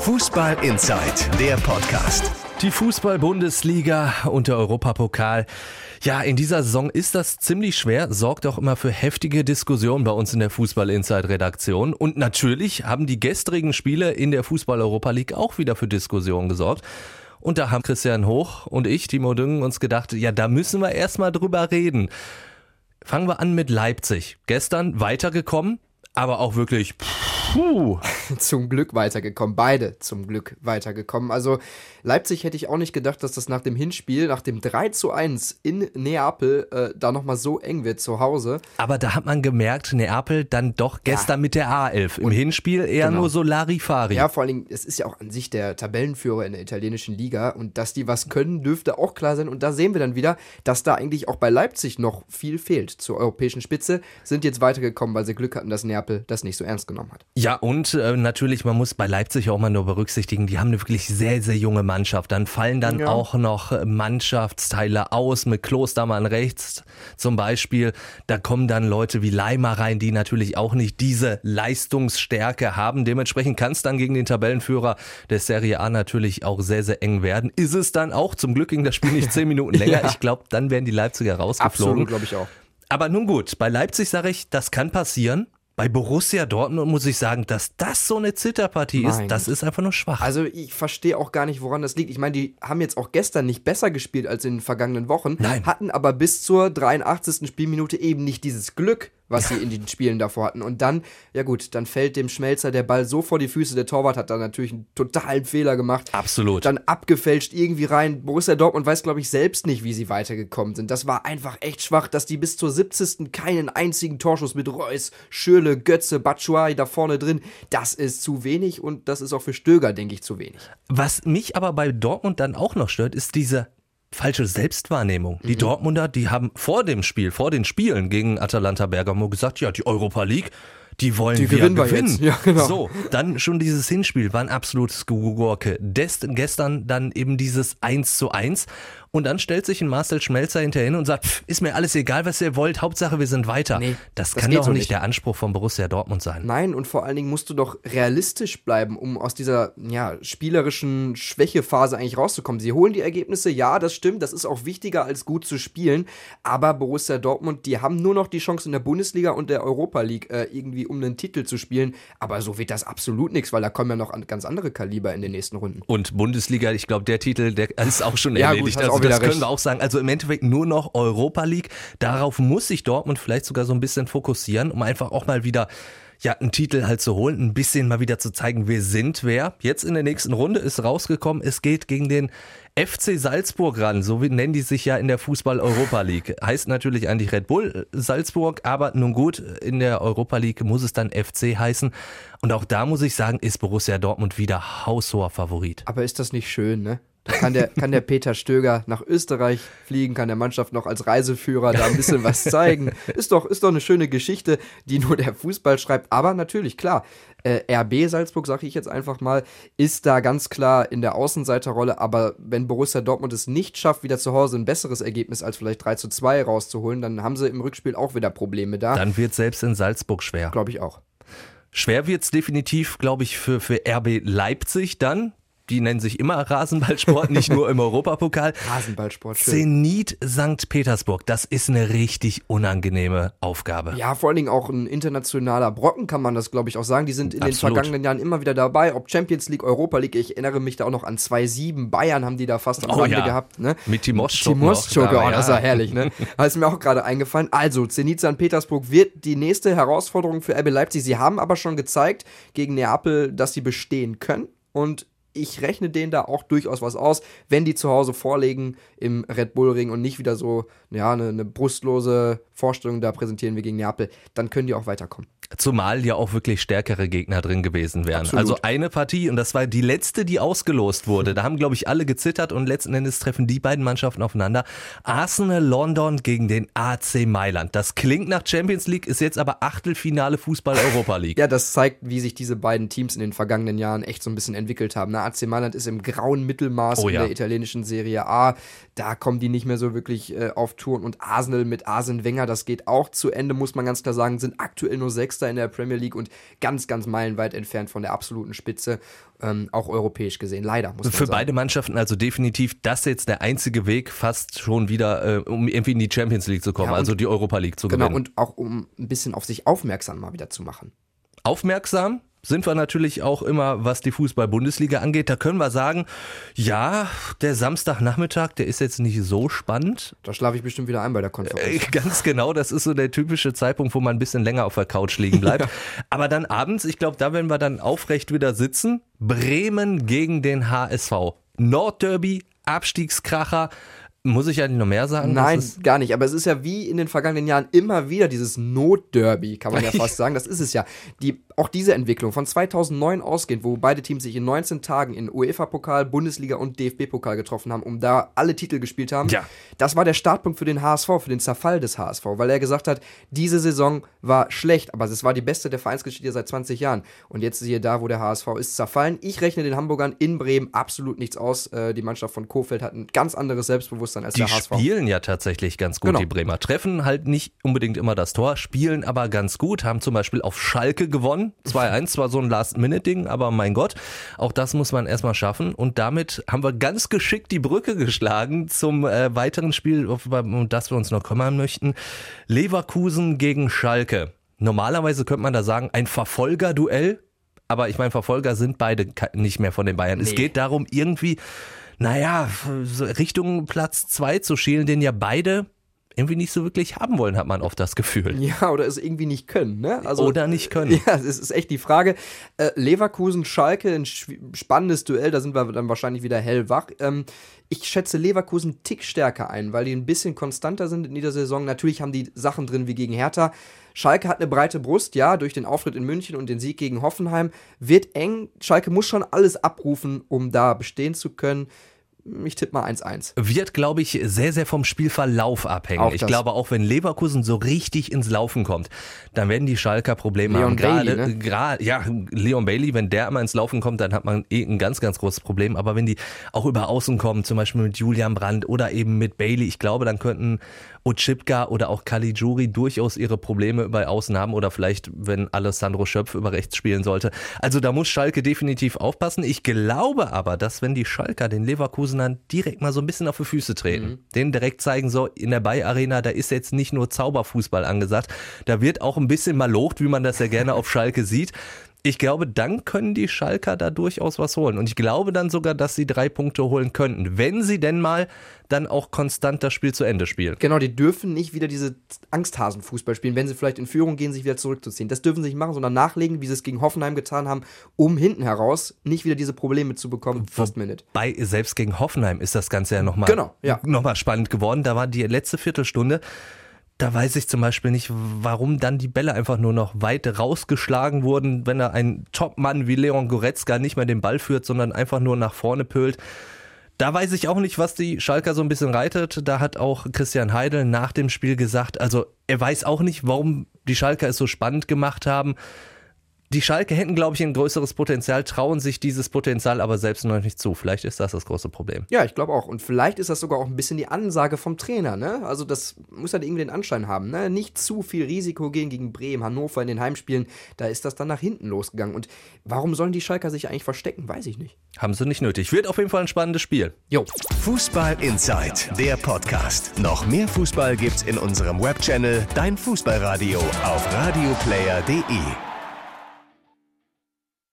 Fußball Inside, der Podcast. Die Fußball-Bundesliga und der Europapokal. Ja, in dieser Saison ist das ziemlich schwer, sorgt auch immer für heftige Diskussionen bei uns in der Fußball Inside Redaktion. Und natürlich haben die gestrigen Spiele in der Fußball Europa League auch wieder für Diskussionen gesorgt. Und da haben Christian Hoch und ich, Timo Düngen, uns gedacht, ja, da müssen wir erstmal drüber reden. Fangen wir an mit Leipzig. Gestern weitergekommen, aber auch wirklich puh. zum Glück weitergekommen. Beide zum Glück weitergekommen. Also Leipzig hätte ich auch nicht gedacht, dass das nach dem Hinspiel, nach dem 3 zu 1 in Neapel, äh, da nochmal so eng wird zu Hause. Aber da hat man gemerkt, Neapel dann doch gestern ja. mit der A11. Im Und Hinspiel eher genau. nur so Larifari. Ja, vor allen Dingen, es ist ja auch an sich der Tabellenführer in der italienischen Liga. Und dass die was können, dürfte auch klar sein. Und da sehen wir dann wieder, dass da eigentlich auch bei Leipzig noch viel fehlt zur europäischen Spitze. Sind jetzt weitergekommen, weil sie Glück hatten, dass Neapel das nicht so ernst genommen hat. Ja, und äh, natürlich, man muss bei Leipzig auch mal nur berücksichtigen, die haben eine wirklich sehr, sehr junge Mannschaft. Dann fallen dann ja. auch noch äh, Mannschaftsteile aus mit Klostermann rechts zum Beispiel. Da kommen dann Leute wie Leimer rein, die natürlich auch nicht diese Leistungsstärke haben. Dementsprechend kann es dann gegen den Tabellenführer der Serie A natürlich auch sehr, sehr eng werden. Ist es dann auch, zum Glück ging das Spiel nicht zehn Minuten länger. ja. Ich glaube, dann werden die Leipziger rausgeflogen. Absolut, glaube ich auch. Aber nun gut, bei Leipzig sage ich, das kann passieren. Bei Borussia Dortmund muss ich sagen, dass das so eine Zitterpartie ist, das ist einfach nur schwach. Also ich verstehe auch gar nicht, woran das liegt. Ich meine, die haben jetzt auch gestern nicht besser gespielt als in den vergangenen Wochen, Nein. hatten aber bis zur 83. Spielminute eben nicht dieses Glück, was sie in den Spielen davor hatten. Und dann, ja gut, dann fällt dem Schmelzer der Ball so vor die Füße. Der Torwart hat da natürlich einen totalen Fehler gemacht. Absolut. Dann abgefälscht irgendwie rein. Borussia Dortmund weiß, glaube ich, selbst nicht, wie sie weitergekommen sind. Das war einfach echt schwach, dass die bis zur 70. keinen einzigen Torschuss mit Reus, Schöle, Götze, Batshuayi da vorne drin. Das ist zu wenig und das ist auch für Stöger, denke ich, zu wenig. Was mich aber bei Dortmund dann auch noch stört, ist diese falsche Selbstwahrnehmung. Die mhm. Dortmunder, die haben vor dem Spiel, vor den Spielen gegen Atalanta Bergamo gesagt, ja, die Europa League, die wollen die wir gewinnen. gewinnen. Ja, genau. So, dann schon dieses Hinspiel war ein absolutes Gugurke. Gestern dann eben dieses 1 zu 1 und dann stellt sich ein Marcel Schmelzer hinterhin und sagt, pff, ist mir alles egal, was ihr wollt, Hauptsache wir sind weiter. Nee, das, das kann doch so nicht der Anspruch von Borussia Dortmund sein. Nein, und vor allen Dingen musst du doch realistisch bleiben, um aus dieser ja, spielerischen Schwächephase eigentlich rauszukommen. Sie holen die Ergebnisse, ja, das stimmt, das ist auch wichtiger als gut zu spielen, aber Borussia Dortmund, die haben nur noch die Chance in der Bundesliga und der Europa League äh, irgendwie um einen Titel zu spielen, aber so wird das absolut nichts, weil da kommen ja noch ganz andere Kaliber in den nächsten Runden. Und Bundesliga, ich glaube, der Titel, der ist auch schon erledigt. Ja, gut, also also das recht. können wir auch sagen. Also im Endeffekt nur noch Europa League. Darauf muss sich Dortmund vielleicht sogar so ein bisschen fokussieren, um einfach auch mal wieder ja, einen Titel halt zu holen, ein bisschen mal wieder zu zeigen, wir sind wer. Jetzt in der nächsten Runde ist rausgekommen, es geht gegen den FC Salzburg ran, so wie nennen die sich ja in der Fußball Europa League. Heißt natürlich eigentlich Red Bull Salzburg, aber nun gut, in der Europa League muss es dann FC heißen. Und auch da muss ich sagen, ist Borussia Dortmund wieder haushoher Favorit. Aber ist das nicht schön, ne? Kann der, kann der Peter Stöger nach Österreich fliegen, kann der Mannschaft noch als Reiseführer da ein bisschen was zeigen. Ist doch, ist doch eine schöne Geschichte, die nur der Fußball schreibt. Aber natürlich, klar, äh, RB Salzburg, sage ich jetzt einfach mal, ist da ganz klar in der Außenseiterrolle. Aber wenn Borussia Dortmund es nicht schafft, wieder zu Hause ein besseres Ergebnis als vielleicht 3 zu 2 rauszuholen, dann haben sie im Rückspiel auch wieder Probleme da. Dann wird selbst in Salzburg schwer. Glaube ich auch. Schwer wird es definitiv, glaube ich, für, für RB Leipzig dann die nennen sich immer Rasenballsport, nicht nur im Europapokal. Rasenballsport. Schön. Zenit St. Petersburg, das ist eine richtig unangenehme Aufgabe. Ja, vor allen Dingen auch ein internationaler Brocken kann man das, glaube ich, auch sagen. Die sind in Absolut. den vergangenen Jahren immer wieder dabei, ob Champions League, Europa League. Ich erinnere mich da auch noch an 2-7. Bayern haben die da fast am oh, Rande ja. gehabt. Ne? Mit Timoschuk. Timoschuk, oh, das war herrlich. Ne? das ist mir auch gerade eingefallen. Also, Zenit St. Petersburg wird die nächste Herausforderung für RB Leipzig. Sie haben aber schon gezeigt gegen Neapel, dass sie bestehen können. Und ich rechne denen da auch durchaus was aus, wenn die zu Hause vorlegen im Red Bull Ring und nicht wieder so ja, eine, eine brustlose Vorstellung da präsentieren wir gegen Neapel, dann können die auch weiterkommen. Zumal ja auch wirklich stärkere Gegner drin gewesen wären. Absolut. Also eine Partie, und das war die letzte, die ausgelost wurde. Da haben, glaube ich, alle gezittert und letzten Endes treffen die beiden Mannschaften aufeinander. Arsenal London gegen den AC Mailand. Das klingt nach Champions League, ist jetzt aber Achtelfinale Fußball Europa League. ja, das zeigt, wie sich diese beiden Teams in den vergangenen Jahren echt so ein bisschen entwickelt haben. Der AC Mailand ist im grauen Mittelmaß oh, ja. in der italienischen Serie A. Da kommen die nicht mehr so wirklich äh, auf Touren. Und Arsenal mit Arsene Wenger, das geht auch zu Ende, muss man ganz klar sagen, sind aktuell nur sechs Sechster in der Premier League und ganz, ganz meilenweit entfernt von der absoluten Spitze, ähm, auch europäisch gesehen. Leider, muss Für beide Mannschaften also definitiv das jetzt der einzige Weg, fast schon wieder, äh, um irgendwie in die Champions League zu kommen, Ja, also die Europa League zu Genau, gewinnen. und auch um ein bisschen auf sich aufmerksam mal wieder zu machen. Aufmerksam sind wir natürlich auch immer, was die Fußball-Bundesliga angeht. Da können wir sagen, ja, der Samstagnachmittag, der ist jetzt nicht so spannend. Da schlafe ich bestimmt wieder ein bei der Konferenz. Äh, Ganz genau, das ist so der typische Zeitpunkt, wo man ein bisschen länger auf der Couch liegen bleibt. Aber dann abends, ich glaube, da werden wir dann aufrecht wieder sitzen. Bremen gegen den HSV. Nordderby, Abstiegskracher. Muss ich eigentlich noch mehr sagen? Nein, gar nicht. Aber es ist ja wie in den vergangenen Jahren immer wieder dieses Notderby, kann man ja fast sagen. Das ist es ja. Die, auch diese Entwicklung von 2009 ausgehend, wo beide Teams sich in 19 Tagen in UEFA-Pokal, Bundesliga und DFB-Pokal getroffen haben, um da alle Titel gespielt haben. Ja. Das war der Startpunkt für den HSV, für den Zerfall des HSV, weil er gesagt hat, diese Saison war schlecht, aber es war die beste der Vereinsgeschichte seit 20 Jahren. Und jetzt siehe da, wo der HSV ist, zerfallen. Ich rechne den Hamburgern in Bremen absolut nichts aus. Äh, die Mannschaft von Kofeld hat ein ganz anderes Selbstbewusstsein als Die der HSV. spielen ja tatsächlich ganz gut, Genau. die Bremer. Treffen halt nicht unbedingt immer das Tor, spielen aber ganz gut, haben zum Beispiel auf Schalke gewonnen. 2-1, zwar so ein Last-Minute-Ding, aber mein Gott, auch das muss man erstmal schaffen. Und damit haben wir ganz geschickt die Brücke geschlagen zum äh, weiteren Spiel, um das wir uns noch kümmern möchten. Leverkusen gegen Schalke. Normalerweise könnte man da sagen, ein Verfolgerduell. Aber ich meine, Verfolger sind beide nicht mehr von den Bayern. Es Nee. geht darum, irgendwie, naja, Richtung Platz zwei zu schielen, den ja beide irgendwie nicht so wirklich haben wollen, hat man oft das Gefühl. Ja, oder es irgendwie nicht können, ne? Also, Oder nicht können. Ja, das ist echt die Frage. Äh, Leverkusen, Schalke, ein spannendes Duell, da sind wir dann wahrscheinlich wieder hellwach. Ähm, ich schätze Leverkusen einen Tick stärker ein, weil die ein bisschen konstanter sind in dieser Saison. Natürlich haben die Sachen drin wie gegen Hertha. Schalke hat eine breite Brust, ja, durch den Auftritt in München und den Sieg gegen Hoffenheim. Wird eng. Schalke muss schon alles abrufen, um da bestehen zu können. Ich tippe mal 1-1. Wird, glaube ich, sehr, sehr vom Spielverlauf abhängen. Ich glaube, auch wenn Leverkusen so richtig ins Laufen kommt, dann werden die Schalker Probleme Leon haben. Gerade, Bailey, ne? gerade, ja, Leon Bailey, wenn der mal ins Laufen kommt, dann hat man eh ein ganz, ganz großes Problem. Aber wenn die auch über Außen kommen, zum Beispiel mit Julian Brandt oder eben mit Bailey, ich glaube, dann könnten Ochipka oder auch Caligiuri durchaus ihre Probleme bei Außen haben oder vielleicht, wenn Alessandro Schöpf über rechts spielen sollte. Also da muss Schalke definitiv aufpassen. Ich glaube aber, dass wenn die Schalker den Leverkusenern direkt mal so ein bisschen auf die Füße treten, denen direkt zeigen, so in der Bay Arena, da ist jetzt nicht nur Zauberfußball angesagt, da wird auch ein bisschen malocht, wie man das ja gerne auf Schalke sieht. Ich glaube, dann können die Schalker da durchaus was holen. Und ich glaube dann sogar, dass sie drei Punkte holen könnten, wenn sie denn mal dann auch konstant das Spiel zu Ende spielen. Genau, die dürfen nicht wieder diese Angsthasen-Fußball spielen, wenn sie vielleicht in Führung gehen, sich wieder zurückzuziehen. Das dürfen sie nicht machen, sondern nachlegen, wie sie es gegen Hoffenheim getan haben, um hinten heraus nicht wieder diese Probleme zu bekommen. First Minute. Bei selbst gegen Hoffenheim ist das Ganze ja nochmal Genau, ja. noch mal spannend geworden. Da war die letzte Viertelstunde. Da weiß ich zum Beispiel nicht, warum dann die Bälle einfach nur noch weit rausgeschlagen wurden, wenn da ein Topmann wie Leon Goretzka nicht mehr den Ball führt, sondern einfach nur nach vorne pölt. Da weiß ich auch nicht, was die Schalker so ein bisschen reitet. Da hat auch Christian Heidel nach dem Spiel gesagt, also er weiß auch nicht, warum die Schalker es so spannend gemacht haben. Die Schalke hätten, glaube ich, ein größeres Potenzial, trauen sich dieses Potenzial aber selbst noch nicht zu. Vielleicht ist das das große Problem. Ja, ich glaube auch. Und vielleicht ist das sogar auch ein bisschen die Ansage vom Trainer, ne? Also das muss halt irgendwie den Anschein haben, ne? Nicht zu viel Risiko gehen gegen Bremen, Hannover in den Heimspielen. Da ist das dann nach hinten losgegangen. Und warum sollen die Schalker sich eigentlich verstecken? Weiß ich nicht. Haben sie nicht nötig. Wird auf jeden Fall ein spannendes Spiel. Jo. Fußball Inside, der Podcast. Noch mehr Fußball gibt's in unserem Webchannel Dein Fußballradio auf radioplayer.de.